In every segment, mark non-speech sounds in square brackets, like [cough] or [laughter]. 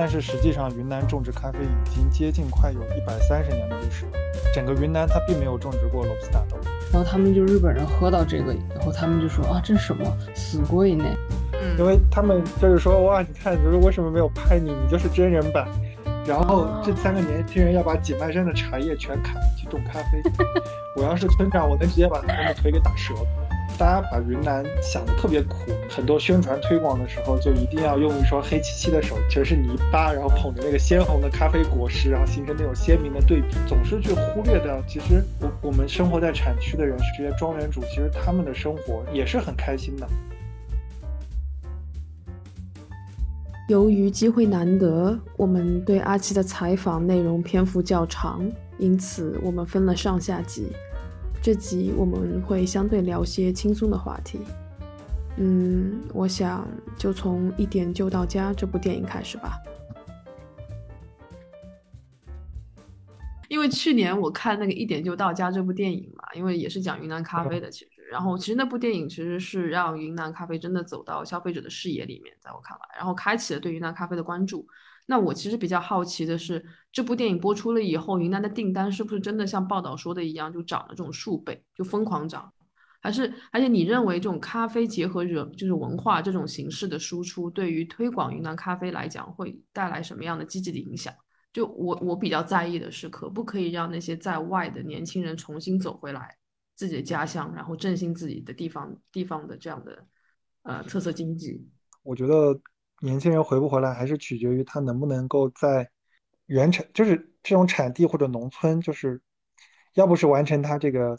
但是实际上云南种植咖啡已经接近快有一百三十年的历史了。整个云南它并没有种植过罗布斯塔豆。然后他们就日本人喝到这个以后，他们就说啊，这是什么死贵呢？嗯，因为他们就是说哇，你看，就是为什么没有拍你？你就是真人版。然后这三个年轻人要把井迈山的茶叶全砍去种咖啡。[laughs] 我要是村长，我能直接把他们的腿给打折。大家把云南想的特别苦，很多宣传推广的时候就一定要用一双黑漆漆的手，全是泥巴，然后捧着那个鲜红的咖啡果实，然后形成那种鲜明的对比，总是去忽略掉，其实我我们生活在产区的人，这些庄园主，其实他们的生活也是很开心的。由于机会难得，我们对阿奇的采访内容篇幅较长，因此我们分了上下集。这集我们会相对聊些轻松的话题，嗯，我想就从《一点就到家》这部电影开始吧。因为去年我看那个《一点就到家》这部电影嘛，因为也是讲云南咖啡的，其实，然后其实那部电影其实是让云南咖啡真的走到消费者的视野里面，在我看来，然后开启了对云南咖啡的关注。那我其实比较好奇的是，这部电影播出了以后，云南的订单是不是真的像报道说的一样，就涨了这种数倍，就疯狂涨？还是而且你认为这种咖啡结合人就是文化这种形式的输出，对于推广云南咖啡来讲，会带来什么样的积极的影响？就我我比较在意的是，可不可以让那些在外的年轻人重新走回来自己的家乡，然后振兴自己的地方地方的这样的呃特色经济？我觉得。年轻人回不回来，还是取决于他能不能够在原产，就是这种产地或者农村，就是要不是完成他这个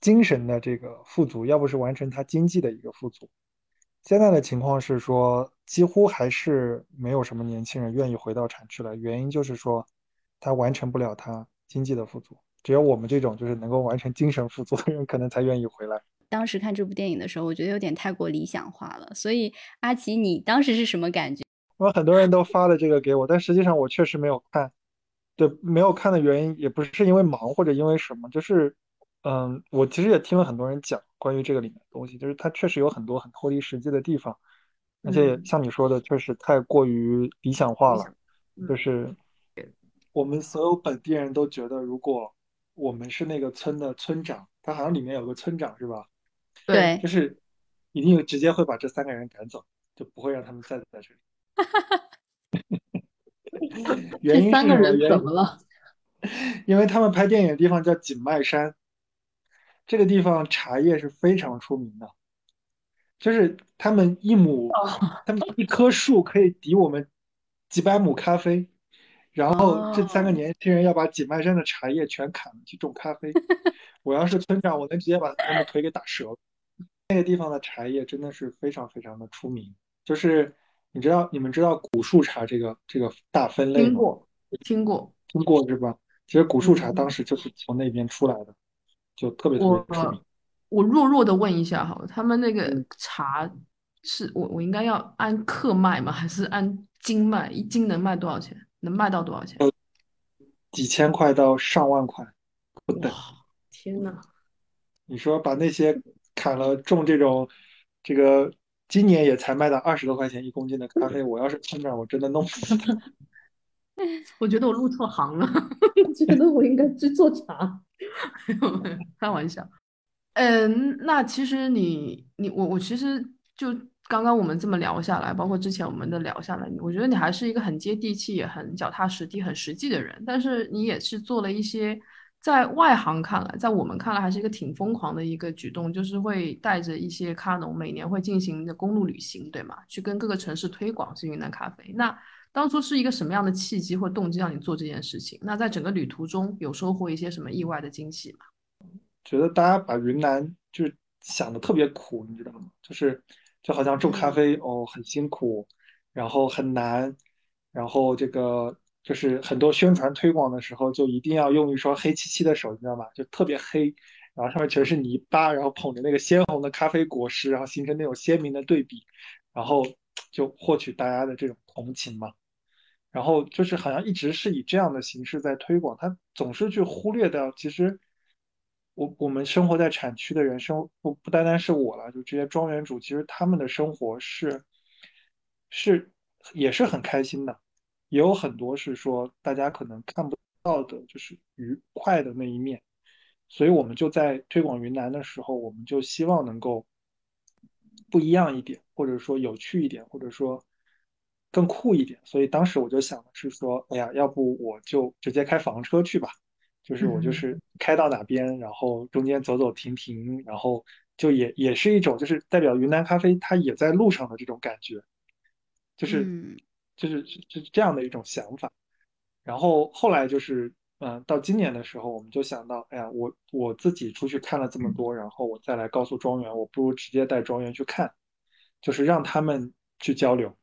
精神的这个富足，要不是完成他经济的一个富足。现在的情况是说，几乎还是没有什么年轻人愿意回到产区来，原因就是说他完成不了他经济的富足。只有我们这种就是能够完成精神富足的人，可能才愿意回来。当时看这部电影的时候，我觉得有点太过理想化了。所以阿奇，你当时是什么感觉？[laughs] 我很多人都发了这个给我，但实际上我确实没有看。对，没有看的原因也不是因为忙或者因为什么，就是，嗯，我其实也听了很多人讲关于这个里面的东西，就是它确实有很多很脱离实际的地方，而且像你说的，确实太过于理想化了。就是我们所有本地人都觉得，如果我们是那个村的村长，他好像里面有个村长是吧？对，就是一定直接会把这三个人赶走，就不会让他们再在这里。[laughs] 原因三个人怎么了？[laughs] 因为他们拍电影的地方叫景迈山，这个地方茶叶是非常出名的，就是他们一亩，他们一棵树可以抵我们几百亩咖啡。然后这三个年轻人要把景迈山的茶叶全砍了去种咖啡。[laughs] 我要是村长，我能直接把他们的腿给打折。那个地方的茶叶真的是非常非常的出名，就是你知道你们知道古树茶这个这个大分类吗？听过，听过，听过是吧？其实古树茶当时就是从那边出来的，就特别特别出名。我弱弱的问一下哈，他们那个茶是我我应该要按克卖吗？还是按斤卖？一斤能卖多少钱？能卖到多少钱？几千块到上万块不等。天呐，你说把那些 [laughs] 砍了种这种，这个今年也才卖到二十多块钱一公斤的咖啡，我要是村长，我真的弄死他。[laughs] 我觉得我入错行了 [laughs] [laughs] 觉得我应该去做茶。开玩笑。嗯，那其实你你我我其实就刚刚我们这么聊下来，包括之前我们的聊下来，我觉得你还是一个很接地气、也很脚踏实地、很实际的人。但是你也是做了一些。在外行看来，在我们看来还是一个挺疯狂的一个举动，就是会带着一些咖农每年会进行的公路旅行，对吗？去跟各个城市推广是云南咖啡。那当初是一个什么样的契机或动机让你做这件事情？那在整个旅途中有收获一些什么意外的惊喜吗？觉得大家把云南就是想的特别苦，你知道吗？就是就好像种咖啡哦很辛苦，然后很难，然后这个。就是很多宣传推广的时候，就一定要用一双黑漆漆的手，你知道吗？就特别黑，然后上面全是泥巴，然后捧着那个鲜红的咖啡果实，然后形成那种鲜明的对比，然后就获取大家的这种同情嘛。然后就是好像一直是以这样的形式在推广，他总是去忽略掉，其实我我们生活在产区的人生不不单单是我了，就这些庄园主，其实他们的生活是是也是很开心的。也有很多是说大家可能看不到的，就是愉快的那一面。所以我们就在推广云南的时候，我们就希望能够不一样一点，或者说有趣一点，或者说更酷一点。所以当时我就想的是说，哎呀，要不我就直接开房车去吧，就是我就是开到哪边，然后中间走走停停，然后就也也是一种就是代表云南咖啡它也在路上的这种感觉，就是就是就是这样的一种想法。然后后来就是。嗯，到今年的时候，我们就想到，哎呀，我我自己出去看了这么多，然后我再来告诉庄园，我不如直接带庄园去看，就是让他们去交流，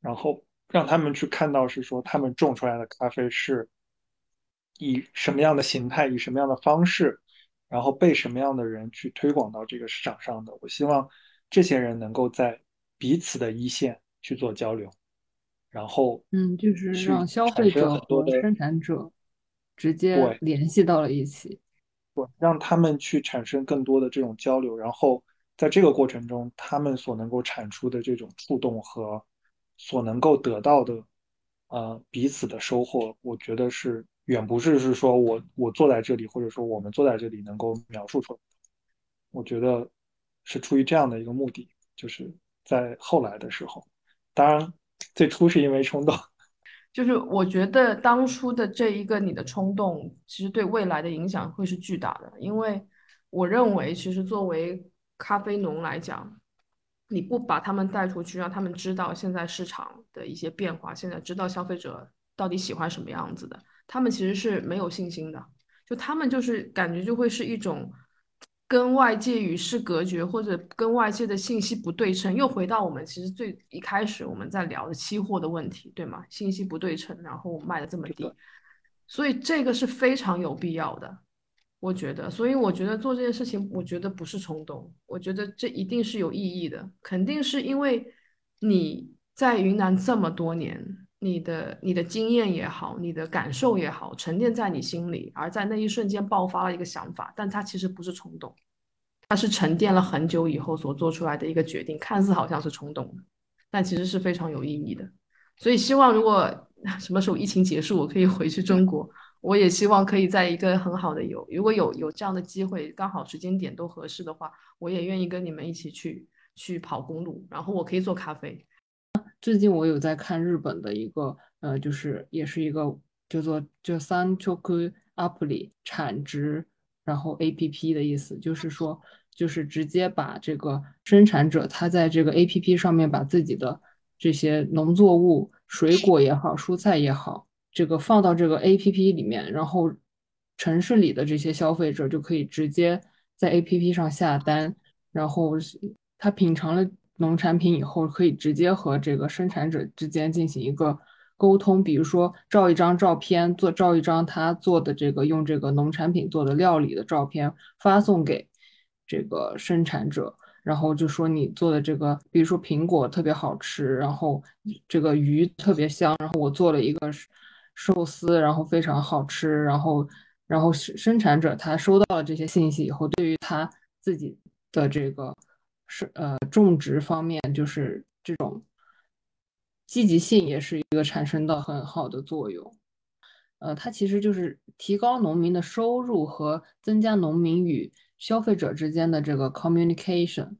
然后让他们去看到是说他们种出来的咖啡是以什么样的形态，以什么样的方式，然后被什么样的人去推广到这个市场上的。我希望这些人能够在彼此的一线去做交流，然后嗯，就是让消费者和生产者。直接联系到了一起，对，让他们去产生更多的这种交流，然后在这个过程中，他们所能够产出的这种触动和所能够得到的，呃，彼此的收获，我觉得是远不是是说我我坐在这里，或者说我们坐在这里能够描述出来。我觉得是出于这样的一个目的，就是在后来的时候，当然最初是因为冲动。[laughs] 就是我觉得当初的这一个你的冲动，其实对未来的影响会是巨大的。因为我认为，其实作为咖啡农来讲，你不把他们带出去，让他们知道现在市场的一些变化，现在知道消费者到底喜欢什么样子的，他们其实是没有信心的。就他们就是感觉就会是一种。跟外界与世隔绝，或者跟外界的信息不对称，又回到我们其实最一开始我们在聊的期货的问题，对吗？信息不对称，然后卖的这么低，所以这个是非常有必要的，我觉得。所以我觉得做这件事情，我觉得不是冲动，我觉得这一定是有意义的，肯定是因为你在云南这么多年，你的你的经验也好，你的感受也好，沉淀在你心里，而在那一瞬间爆发了一个想法，但它其实不是冲动。它是沉淀了很久以后所做出来的一个决定，看似好像是冲动，但其实是非常有意义的。所以希望如果 [laughs] 什么时候疫情结束，我可以回去中国，我也希望可以在一个很好的有，如果有有这样的机会，刚好时间点都合适的话，我也愿意跟你们一起去去跑公路，然后我可以做咖啡。最近我有在看日本的一个，呃，就是也是一个叫做叫三 choku apply 产值。然后 A P P 的意思就是说，就是直接把这个生产者他在这个 A P P 上面把自己的这些农作物、水果也好、蔬菜也好，这个放到这个 A P P 里面，然后城市里的这些消费者就可以直接在 A P P 上下单，然后他品尝了农产品以后，可以直接和这个生产者之间进行一个。沟通，比如说照一张照片，做照一张他做的这个用这个农产品做的料理的照片，发送给这个生产者，然后就说你做的这个，比如说苹果特别好吃，然后这个鱼特别香，然后我做了一个寿司，然后非常好吃，然后然后生产者他收到了这些信息以后，对于他自己的这个是呃种植方面，就是这种。积极性也是一个产生的很好的作用，呃，它其实就是提高农民的收入和增加农民与消费者之间的这个 communication。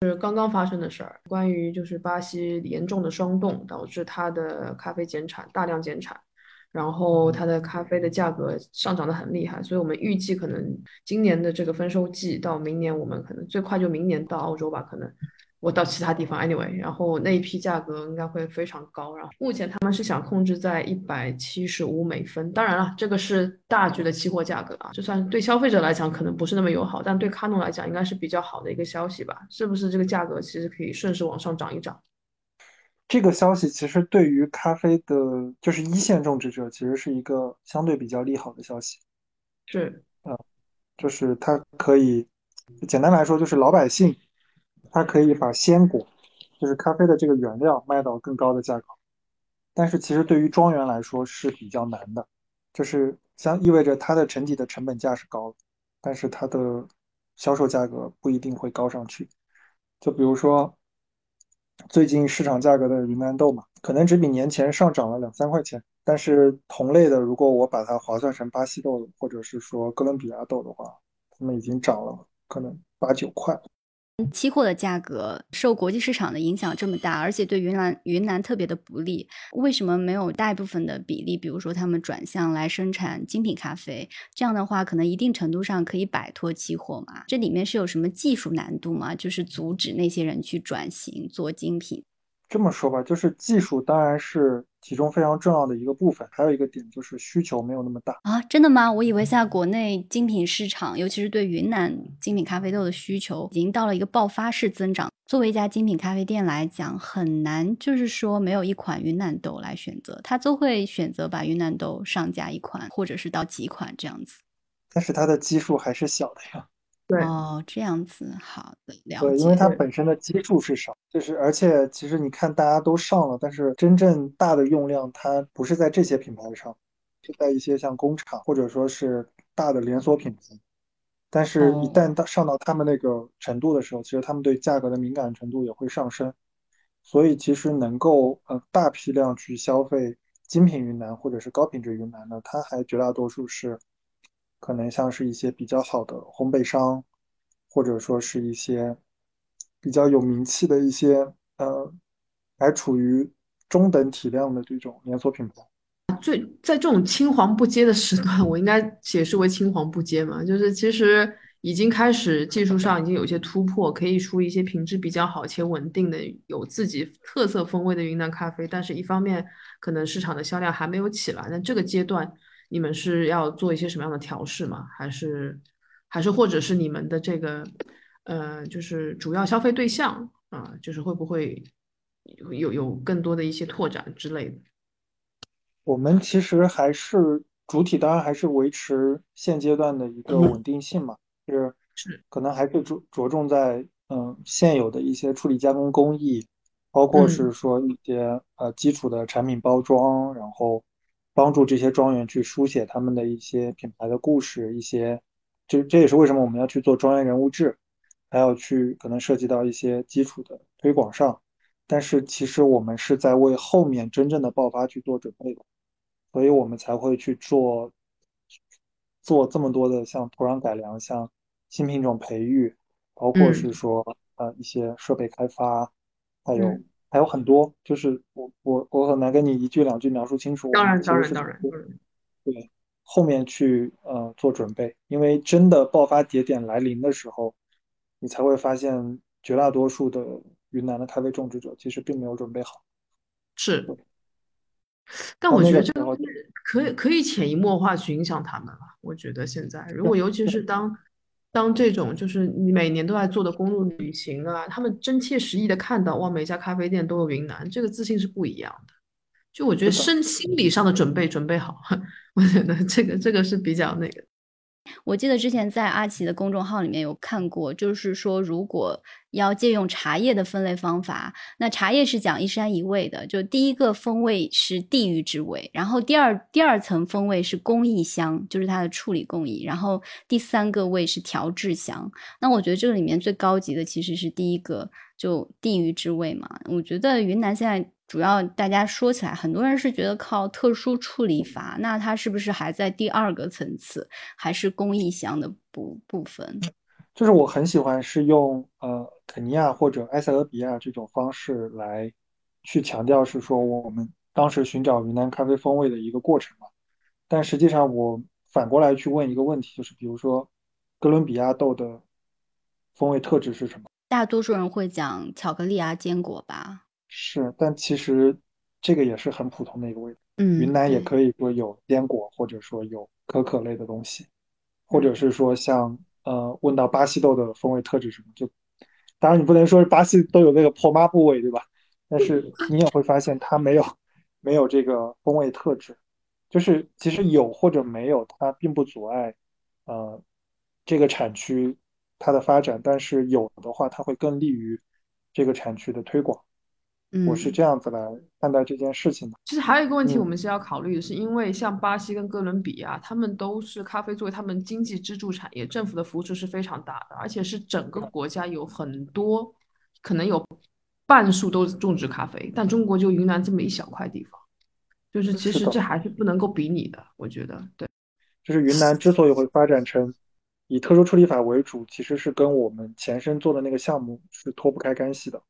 是刚刚发生的事儿，关于就是巴西严重的霜冻导致它的咖啡减产，大量减产，然后它的咖啡的价格上涨的很厉害，所以我们预计可能今年的这个丰收季到明年，我们可能最快就明年到澳洲吧，可能。我到其他地方，anyway，然后那一批价格应该会非常高。然后目前他们是想控制在一百七十五美分。当然了，这个是大局的期货价格啊，就算对消费者来讲可能不是那么友好，但对卡农来讲应该是比较好的一个消息吧？是不是这个价格其实可以顺势往上涨一涨？这个消息其实对于咖啡的，就是一线种植者，其实是一个相对比较利好的消息。是，嗯，就是它可以简单来说，就是老百姓。它可以把鲜果，就是咖啡的这个原料卖到更高的价格，但是其实对于庄园来说是比较难的，就是相意味着它的整体的成本价是高的，但是它的销售价格不一定会高上去。就比如说，最近市场价格的云南豆嘛，可能只比年前上涨了两三块钱，但是同类的，如果我把它划算成巴西豆或者是说哥伦比亚豆的话，它们已经涨了可能八九块。期货的价格受国际市场的影响这么大，而且对云南云南特别的不利，为什么没有大部分的比例，比如说他们转向来生产精品咖啡？这样的话，可能一定程度上可以摆脱期货嘛？这里面是有什么技术难度吗？就是阻止那些人去转型做精品？这么说吧，就是技术当然是其中非常重要的一个部分，还有一个点就是需求没有那么大啊！真的吗？我以为现在国内精品市场，尤其是对云南精品咖啡豆的需求，已经到了一个爆发式增长。作为一家精品咖啡店来讲，很难就是说没有一款云南豆来选择，他都会选择把云南豆上架一款，或者是到几款这样子。但是它的基数还是小的呀。哦，这样子，好的，了解。对，因为它本身的基数是少，就是而且其实你看大家都上了，但是真正大的用量它不是在这些品牌上，是在一些像工厂或者说是大的连锁品牌。但是，一旦到上到他们那个程度的时候，其实他们对价格的敏感程度也会上升。所以，其实能够呃大批量去消费精品云南或者是高品质云南的，它还绝大多数是。可能像是一些比较好的烘焙商，或者说是一些比较有名气的一些呃，还处于中等体量的这种连锁品牌。最在这种青黄不接的时段，[laughs] 我应该解释为青黄不接嘛？就是其实已经开始技术上已经有些突破，可以出一些品质比较好且稳定的、有自己特色风味的云南咖啡。但是，一方面可能市场的销量还没有起来，那这个阶段。你们是要做一些什么样的调试吗？还是，还是或者是你们的这个，呃，就是主要消费对象啊，就是会不会有有更多的一些拓展之类的？我们其实还是主体，当然还是维持现阶段的一个稳定性嘛，是是，可能还是着着重在嗯现有的一些处理加工工艺，包括是说一些呃基础的产品包装，然后。帮助这些庄园去书写他们的一些品牌的故事，一些，这这也是为什么我们要去做庄园人物志，还要去可能涉及到一些基础的推广上。但是其实我们是在为后面真正的爆发去做准备的，所以我们才会去做做这么多的像土壤改良、像新品种培育，包括是说呃一些设备开发，还有。还有很多，就是我我我很难跟你一句两句描述清楚。当然当然当然，对，后面去呃做准备，因为真的爆发节点来临的时候，你才会发现绝大多数的云南的咖啡种植者其实并没有准备好。是，但我觉得这个可以可以潜移默化去影响他们了。我觉得现在，如果尤其是当。当这种就是你每年都在做的公路旅行啊，他们真切实意的看到哇，每家咖啡店都有云南，这个自信是不一样的。就我觉得身心理上的准备准备好，[laughs] 我觉得这个这个是比较那个。我记得之前在阿奇的公众号里面有看过，就是说如果要借用茶叶的分类方法，那茶叶是讲一山一味的，就第一个风味是地域之味，然后第二第二层风味是工艺香，就是它的处理工艺，然后第三个味是调制香。那我觉得这个里面最高级的其实是第一个，就地域之味嘛。我觉得云南现在。主要大家说起来，很多人是觉得靠特殊处理法，那它是不是还在第二个层次，还是工艺香的部部分？[sniffs] 就是我很喜欢是用呃肯尼亚或者埃塞俄比亚这种方式来去强调，是说我们当时寻找云南咖啡风味的一个过程嘛。但实际上我反过来去问一个问题，就是比如说哥伦比亚豆的风味特质是什么？大多数人会讲巧克力啊、坚果吧。是，但其实这个也是很普通的一个味道。嗯，云南也可以说有坚果，或者说有可可类的东西，或者是说像呃，问到巴西豆的风味特质什么，就当然你不能说巴西都有那个破抹布味，对吧？但是 [laughs] 你也会发现它没有没有这个风味特质，就是其实有或者没有，它并不阻碍呃这个产区它的发展，但是有的话，它会更利于这个产区的推广。嗯我是这样子来看待这件事情的。其实还有一个问题，我们是要考虑的，是因为像巴西跟哥伦比亚，他们都是咖啡作为他们经济支柱产业，政府的扶持是非常大的，而且是整个国家有很多，可能有半数都种植咖啡，但中国就云南这么一小块地方，就是其实这还是不能够比拟的，我觉得对。就是云南之所以会发展成以特殊处理法为主，其实是跟我们前身做的那个项目是脱不开干系的。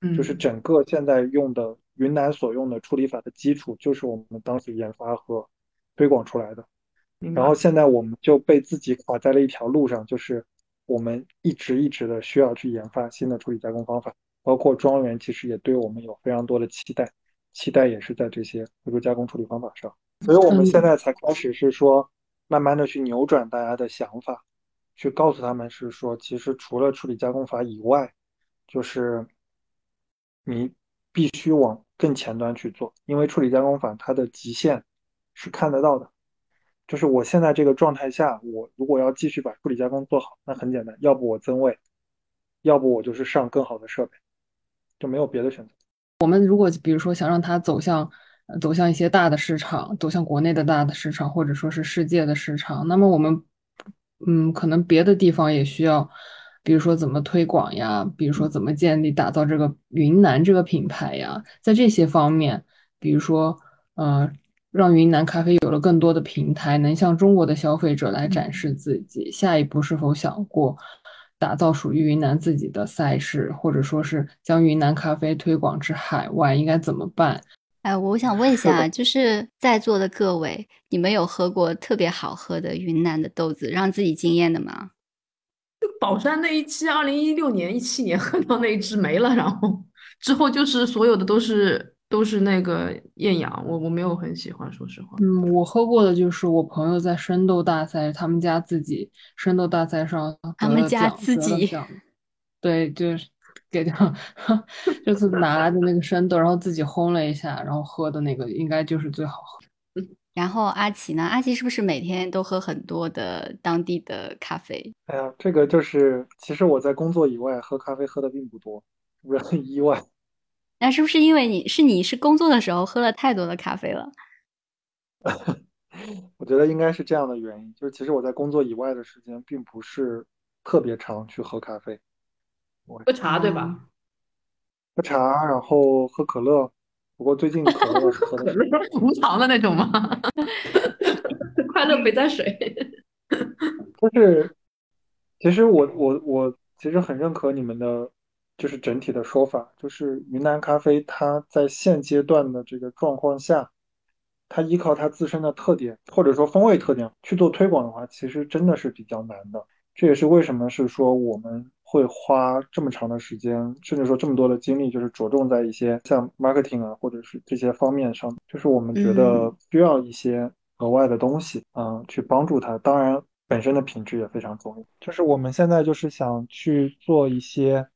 嗯，就是整个现在用的云南所用的处理法的基础，就是我们当时研发和推广出来的。然后现在我们就被自己卡在了一条路上，就是我们一直一直的需要去研发新的处理加工方法，包括庄园其实也对我们有非常多的期待，期待也是在这些特殊加工处理方法上。所以我们现在才开始是说，慢慢的去扭转大家的想法，去告诉他们是说，其实除了处理加工法以外，就是你必须往更前端去做，因为处理加工法它的极限是看得到的。就是我现在这个状态下，我如果要继续把处理加工做好，那很简单，要不我增位，要不我就是上更好的设备，就没有别的选择。我们如果比如说想让它走向走向一些大的市场，走向国内的大的市场，或者说是世界的市场，那么我们嗯，可能别的地方也需要，比如说怎么推广呀，比如说怎么建立打造这个云南这个品牌呀，在这些方面，比如说呃，让云南咖啡有了更多的平台，能向中国的消费者来展示自己。下一步是否想过？打造属于云南自己的赛事，或者说是将云南咖啡推广至海外，应该怎么办？哎，我想问一下，[laughs] 就是在座的各位，你们有喝过特别好喝的云南的豆子，让自己惊艳的吗？宝山那一期，二零一六年、一七年 [laughs] 喝到那一支没了，然后之后就是所有的都是都是那个艳阳，我我没有很喜欢，说实话。嗯，我喝过的就是我朋友在生豆大赛，他们家自己生豆大赛上他们家自己对，就是给掉，[laughs] 就是拿来的那个生豆，然后自己烘了一下，然后喝的那个应该就是最好喝。[laughs] 然后阿奇呢？阿奇是不是每天都喝很多的当地的咖啡？哎呀，这个就是，其实我在工作以外喝咖啡喝的并不多，不是很意外。[laughs] 那是不是因为你是你是工作的时候喝了太多的咖啡了？我觉得应该是这样的原因，就是其实我在工作以外的时间并不是特别常去喝咖啡，喝茶对吧？喝茶，然后喝可乐。不过最近可乐是喝的可乐 [laughs] 无糖的那种吗？[laughs] 快乐肥仔水。[laughs] 就是，其实我我我其实很认可你们的，就是整体的说法，就是云南咖啡它在现阶段的这个状况下，它依靠它自身的特点或者说风味特点去做推广的话，其实真的是比较难的。这也是为什么是说我们会花这么长的时间，甚至说这么多的精力，就是着重在一些像 marketing 啊，或者是这些方面上，就是我们觉得需要一些额外的东西，嗯，去帮助他。当然，本身的品质也非常重要。就是我们现在就是想去做一些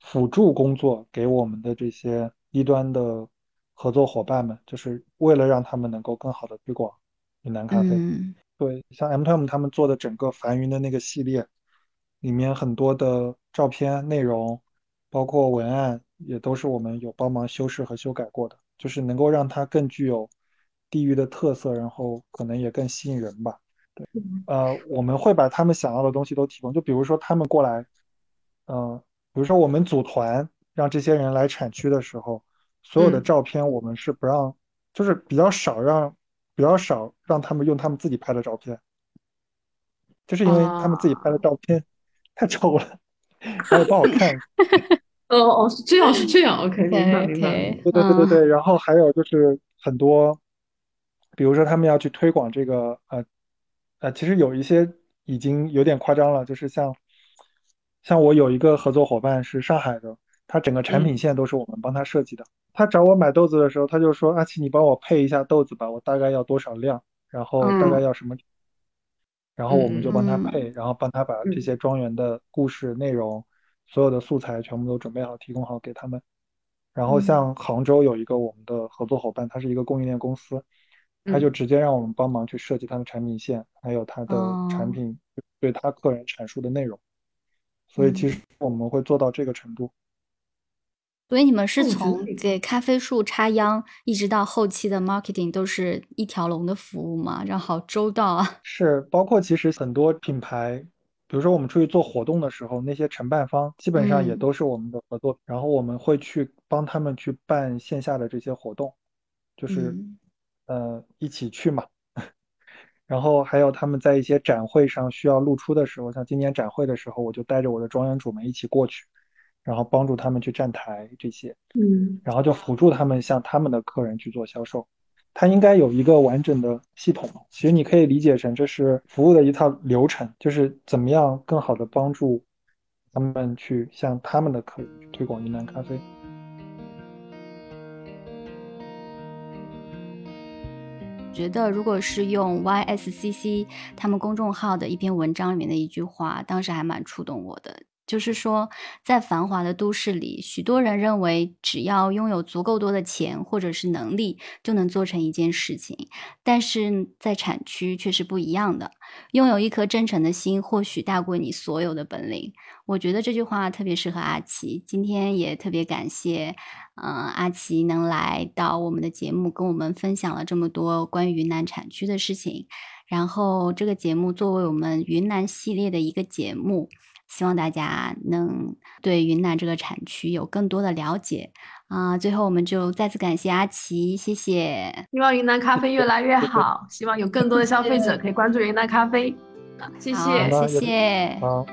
辅助工作给我们的这些低端的合作伙伴们，就是为了让他们能够更好的推广云南咖啡。嗯对，像 M Tom 他们做的整个繁云的那个系列，里面很多的照片内容，包括文案，也都是我们有帮忙修饰和修改过的，就是能够让它更具有地域的特色，然后可能也更吸引人吧。对，呃，我们会把他们想要的东西都提供，就比如说他们过来，嗯、比如说我们组团让这些人来产区的时候，所有的嗯照片我们是不让，就是比较少让。比较少让他们用他们自己拍的照片，就是因为他们自己拍的照片太丑了，然后也不好看。[laughs] 哦哦，是这样是这样，OK，明白明白。对对对对嗯对，然后还有就是很多，比如说他们要去推广这个呃呃，其实有一些已经有点夸张了，就是像像我有一个合作伙伴是上海的，他整个产品线都是我们帮他设计的。他找我买豆子的时候，他就说：“阿奇，你帮我配一下豆子吧，我大概要多少量，然后大概要什么。”然后我们就帮他嗯配，然后帮他把这些庄园的故事内容、所有的素材全部都准备好，提供好给他们。然后像杭州有一个我们的合作伙伴，他是一个供应链公司，他就直接让我们帮忙去设计他的产品线，还有他的产品对他客人阐述的内容。所以其实我们会做到这个程度。所以你们是从给咖啡树插秧，一直到后期的 marketing 都是一条龙的服务吗？然后好周到啊！[laughs] 是，包括其实很多品牌，比如说我们出去做活动的时候，那些承办方基本上也嗯都是我们的合作，然后我们会去帮他们去办线下的这些活动，就是嗯呃一起去嘛。[laughs] 然后还有他们在一些展会上需要露出的时候，像今年展会的时候，我就带着我的庄园主们一起过去，然后帮助他们去站台这些。嗯然后就辅助他们向他们的客人去做销售。它应该有一个完整的系统，其实你可以理解成这是服务的一套流程，就是怎么样更好的帮助他们去向他们的客人去推广云南咖啡。觉得如果是用 YSCC 他们公众号的一篇文章里面的一句话，当时还蛮触动我的。就是说，在繁华的都市里，许多人认为只要拥有足够多的钱或者是能力，就能做成一件事情。但是在产区却是不一样的，拥有一颗真诚的心，或许大过你所有的本领。我觉得这句话特别适合阿奇。今天也特别感谢，嗯、阿奇能来到我们的节目，跟我们分享了这么多关于云南产区的事情。然后这个节目作为我们云南系列的一个节目，希望大家能对云南这个产区有更多的了解。啊、最后我们就再次感谢阿奇，谢谢。希望云南咖啡越来越好，[laughs] 希望有更多的消费者可以关注云南咖啡。啊，谢谢。谢谢。啊，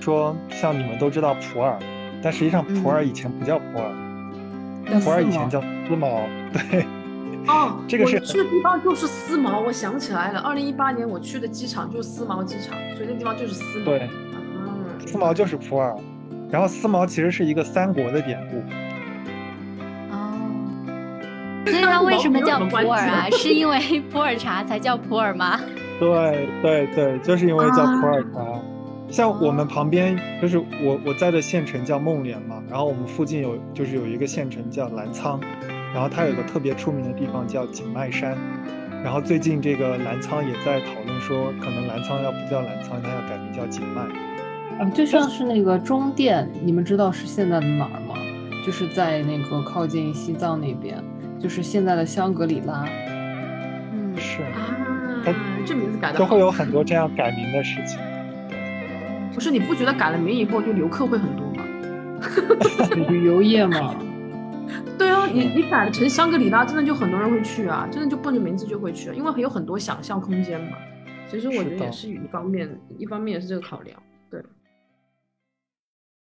说像你们都知道普洱，但实际上普洱以前不叫普洱，叫普洱以前叫思茅。[laughs] 对，哦，这个是我去的地方就是思茅，我想起来了，二零一八年我去的机场就是思茅机场，所以那地方就是思茅。对，嗯，丝毛就是普洱。然后思茅其实是一个三国的典故，哦，所以它为什么叫普洱啊？[laughs] 是因为普洱茶才叫普洱吗？对对对，就是因为叫普洱茶。啊像我们旁边就是我我在的县城叫孟连嘛，然后我们附近有就是有一个县城叫澜沧，然后它有个特别出名的地方叫景迈山，然后最近这个澜沧也在讨论说，可能澜沧要不叫澜沧，它要改名叫景迈。嗯，就像是那个中甸，你们知道是现在的哪儿吗？就是在那个靠近西藏那边，就是现在的香格里拉。嗯，是，啊，这名字改的就会有很多这样改名的事情。不是你不觉得改了名以后就游客会很多吗？[laughs] 旅游业嘛，对啊，你你改成香格里拉，真的就很多人会去啊，真的就奔着名字就会去，因为有很多想象空间嘛。其实我觉得也是一方面，一方面也是这个考量。